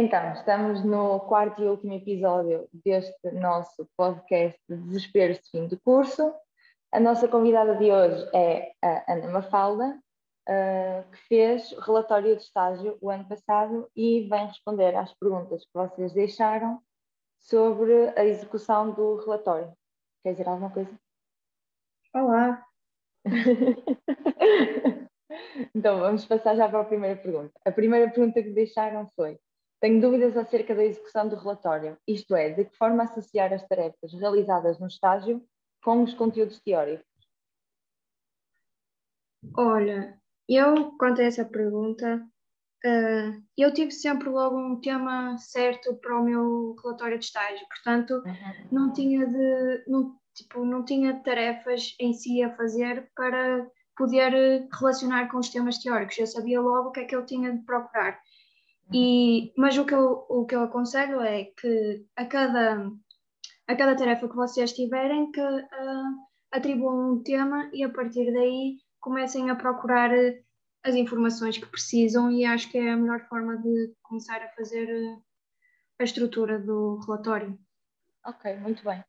Então, estamos no quarto e último episódio deste nosso podcast de Desesperos de Fim de Curso. A nossa convidada de hoje é a Ana Mafalda, uh, que fez relatório de estágio o ano passado e vem responder às perguntas que vocês deixaram sobre a execução do relatório. Quer dizer alguma coisa? Olá! então, vamos passar já para a primeira pergunta. A primeira pergunta que deixaram foi: Tenho dúvidas acerca da execução do relatório, isto é, de que forma associar as tarefas realizadas no estágio com os conteúdos teóricos? Olha, eu, quanto a essa pergunta, uh, eu tive sempre logo um tema certo para o meu relatório de estágio, portanto, uhum. não tinha de. Não, tipo, não tinha tarefas em si a fazer para poder relacionar com os temas teóricos. Eu sabia logo o que é que eu tinha de procurar. E, mas o que, eu, o que eu aconselho é que a cada, a cada tarefa que vocês tiverem, que uh, atribuam um tema e a partir daí comecem a procurar as informações que precisam e acho que é a melhor forma de começar a fazer a estrutura do relatório. Ok, muito bem.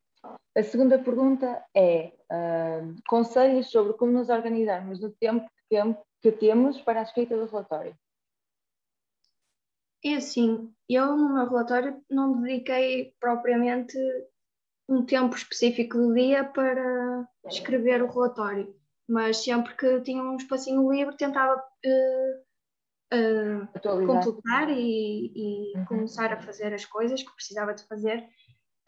A segunda pergunta é uh, conselhos sobre como nos organizarmos no tempo que, que temos para a escrita do relatório. É assim, eu no meu relatório não dediquei propriamente um tempo específico do dia para escrever o relatório, mas sempre que tinha um espacinho livre tentava uh, uh, completar e, e uhum. começar a fazer as coisas que precisava de fazer.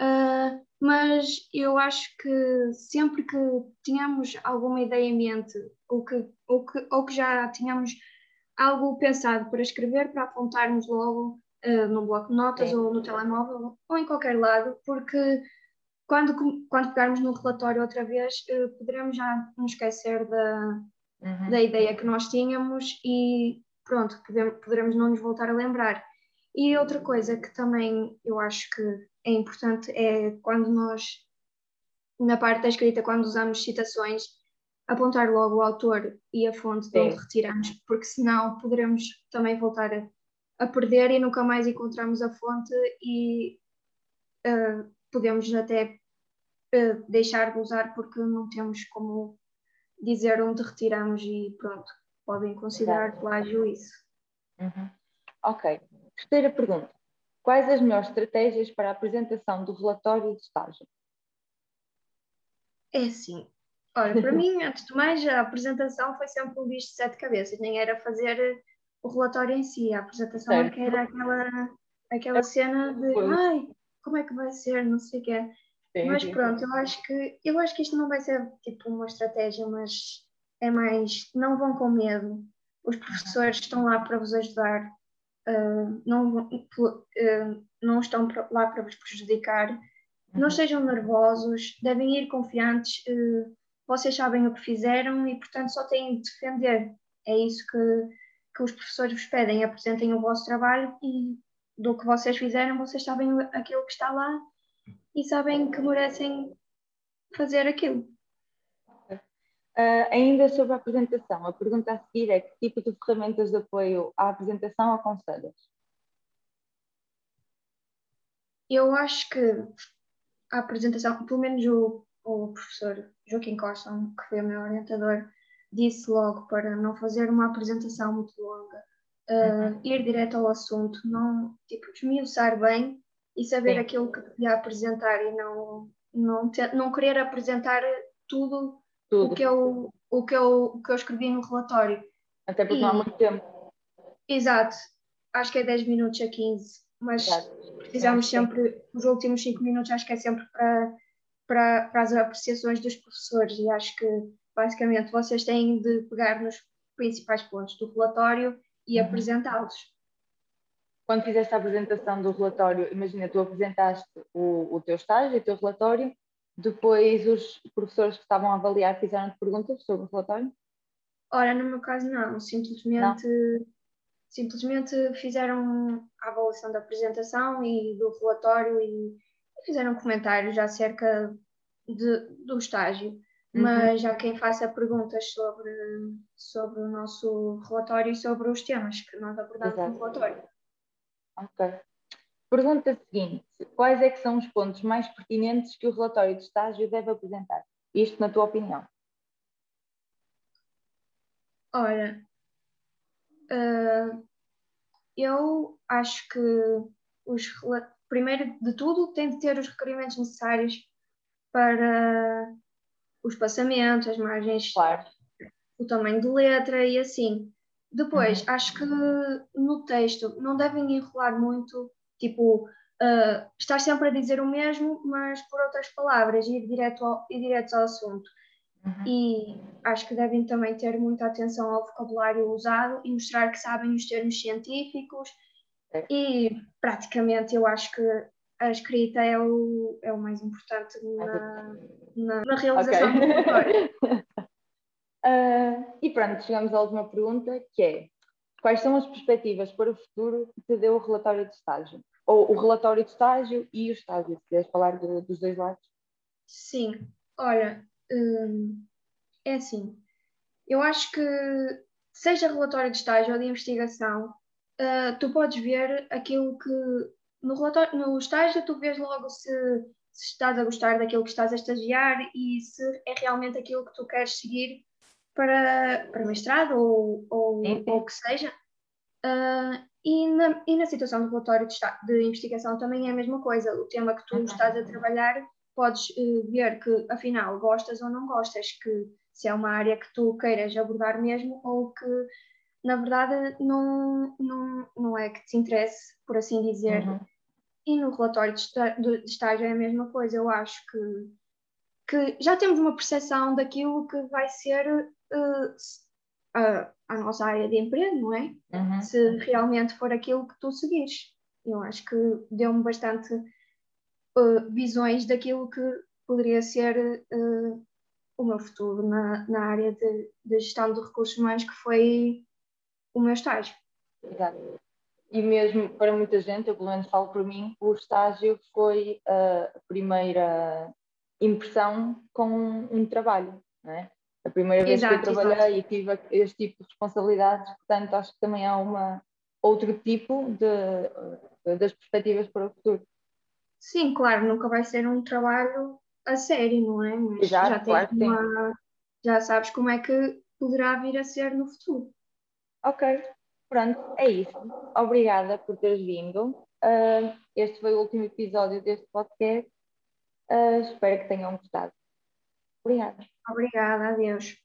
Uh, mas eu acho que sempre que tínhamos alguma ideia em mente ou que, ou que, ou que já tínhamos algo pensado para escrever, para apontarmos logo uh, no bloco de notas Sim. ou no telemóvel ou em qualquer lado, porque quando, quando pegarmos no relatório outra vez, uh, poderemos já nos esquecer da, uhum. da ideia que nós tínhamos e pronto, podemos, poderemos não nos voltar a lembrar. E outra coisa que também eu acho que é importante é quando nós, na parte da escrita, quando usamos citações, apontar logo o autor e a fonte de onde retiramos, porque senão poderemos também voltar a, a, perder e nunca mais encontramos a fonte e uh, podemos até uh, deixar de usar porque não temos como dizer onde retiramos e pronto, podem considerar plágio isso. Uhum. Ok. Terceira pergunta. Quais as melhores estratégias para a apresentação do relatório de estágio? É assim, Olha, para mim, antes de mais, a apresentação foi sempre um bicho de sete cabeças, nem era fazer o relatório em si, a apresentação é que era aquela, aquela cena de ai, como é que vai ser, não sei o quê. Sim, mas pronto, eu acho que eu acho que isto não vai ser tipo uma estratégia, mas é mais não vão com medo. Os professores estão lá para vos ajudar, uh, não, uh, não estão lá para vos prejudicar. Não uhum. sejam nervosos, devem ir confiantes. Uh, vocês sabem o que fizeram e, portanto, só têm de defender. É isso que, que os professores vos pedem. Apresentem o vosso trabalho e do que vocês fizeram, vocês sabem aquilo que está lá e sabem que merecem fazer aquilo. Uh, ainda sobre a apresentação, a pergunta a seguir é que tipo de ferramentas de apoio à apresentação aconselhas? Eu acho que a apresentação, pelo menos o o professor Joaquim Costa, que foi o meu orientador, disse logo para não fazer uma apresentação muito longa, uh, ir direto ao assunto, não, tipo, desmiuçar bem e saber Sim. aquilo que devia apresentar e não, não, ter, não querer apresentar tudo, tudo, O, que eu, o, que eu, o que eu escrevi no relatório. Até porque e, não há muito tempo. Exato, acho que é 10 minutos a 15, mas Exato. precisamos sempre, os últimos 5 minutos acho que é sempre para para, para as apreciações dos professores e acho que basicamente vocês têm de pegar nos principais pontos do relatório e uhum. apresentá-los. Quando fizeste a apresentação do relatório, imagina, tu apresentaste o, o teu estágio, o teu relatório, depois os professores que estavam a avaliar fizeram-te perguntas sobre o relatório? Ora, no meu caso não, simplesmente, não. simplesmente fizeram a avaliação da apresentação e do relatório e fizeram comentários acerca de, do estágio, uhum. mas já quem faça perguntas sobre, sobre o nosso relatório e sobre os temas que nós abordamos Exato. no relatório. Ok. pergunta seguinte: quais é que são os pontos mais pertinentes que o relatório de estágio deve apresentar? Isto na tua opinião. Ora, uh, eu acho que os, primeiro de tudo tem de ter os requerimentos necessários para os passamentos, as margens, claro. o tamanho de letra e assim. Depois, uhum. acho que no texto não devem enrolar muito, tipo, uh, estar sempre a dizer o mesmo, mas por outras palavras, ir direto ao, ir direto ao assunto. Uhum. E acho que devem também ter muita atenção ao vocabulário usado e mostrar que sabem os termos científicos. É. E praticamente eu acho que a escrita é o, é o mais importante na, na, na realização okay. do relatório. uh, e pronto, chegamos à última pergunta, que é quais são as perspectivas para o futuro que te deu o relatório de estágio? Ou o relatório de estágio e o estágio, se queres falar do, dos dois lados? Sim, olha, hum, é assim, eu acho que seja relatório de estágio ou de investigação, uh, tu podes ver aquilo que no, relatório, no estágio tu vês logo se, se estás a gostar daquilo que estás a estagiar e se é realmente aquilo que tu queres seguir para, para mestrado ou, ou, ou o que seja. Uh, e, na, e na situação do relatório de, de, investigação também é a mesma coisa. O tema que tu uhum. estás a trabalhar, podes uh, ver que afinal gostas ou não gostas, que se é uma área que tu queiras abordar mesmo ou que na verdade não, não, não é que te interesse, por assim dizer. Uhum. E no relatório de estágio é a mesma coisa, eu acho que, que já temos uma percepção daquilo que vai ser uh, a, a, nossa área de emprego, não é? Uhum. Se realmente for aquilo que tu seguires. Eu acho que deu-me bastante uh, visões daquilo que poderia ser uh, o meu futuro na, na área de, de gestão de recursos humanos, que foi o meu estágio. Exato e mesmo para muita gente, eu pelo menos falo por mim, o estágio foi a primeira impressão com um trabalho, não é? A primeira vez exato, que eu trabalhei exato. e tive este tipo de responsabilidades, portanto acho que também há uma, outro tipo de, das perspectivas para o futuro. Sim, claro, nunca vai ser um trabalho a sério, não é? Mas exato, já, claro uma, já sabes como é que poderá vir a ser no futuro. Ok, Pronto, é isso. Obrigada por teres vindo. Uh, este foi o último episódio deste podcast. Uh, espero que tenham gostado. Obrigada. Obrigada, adeus.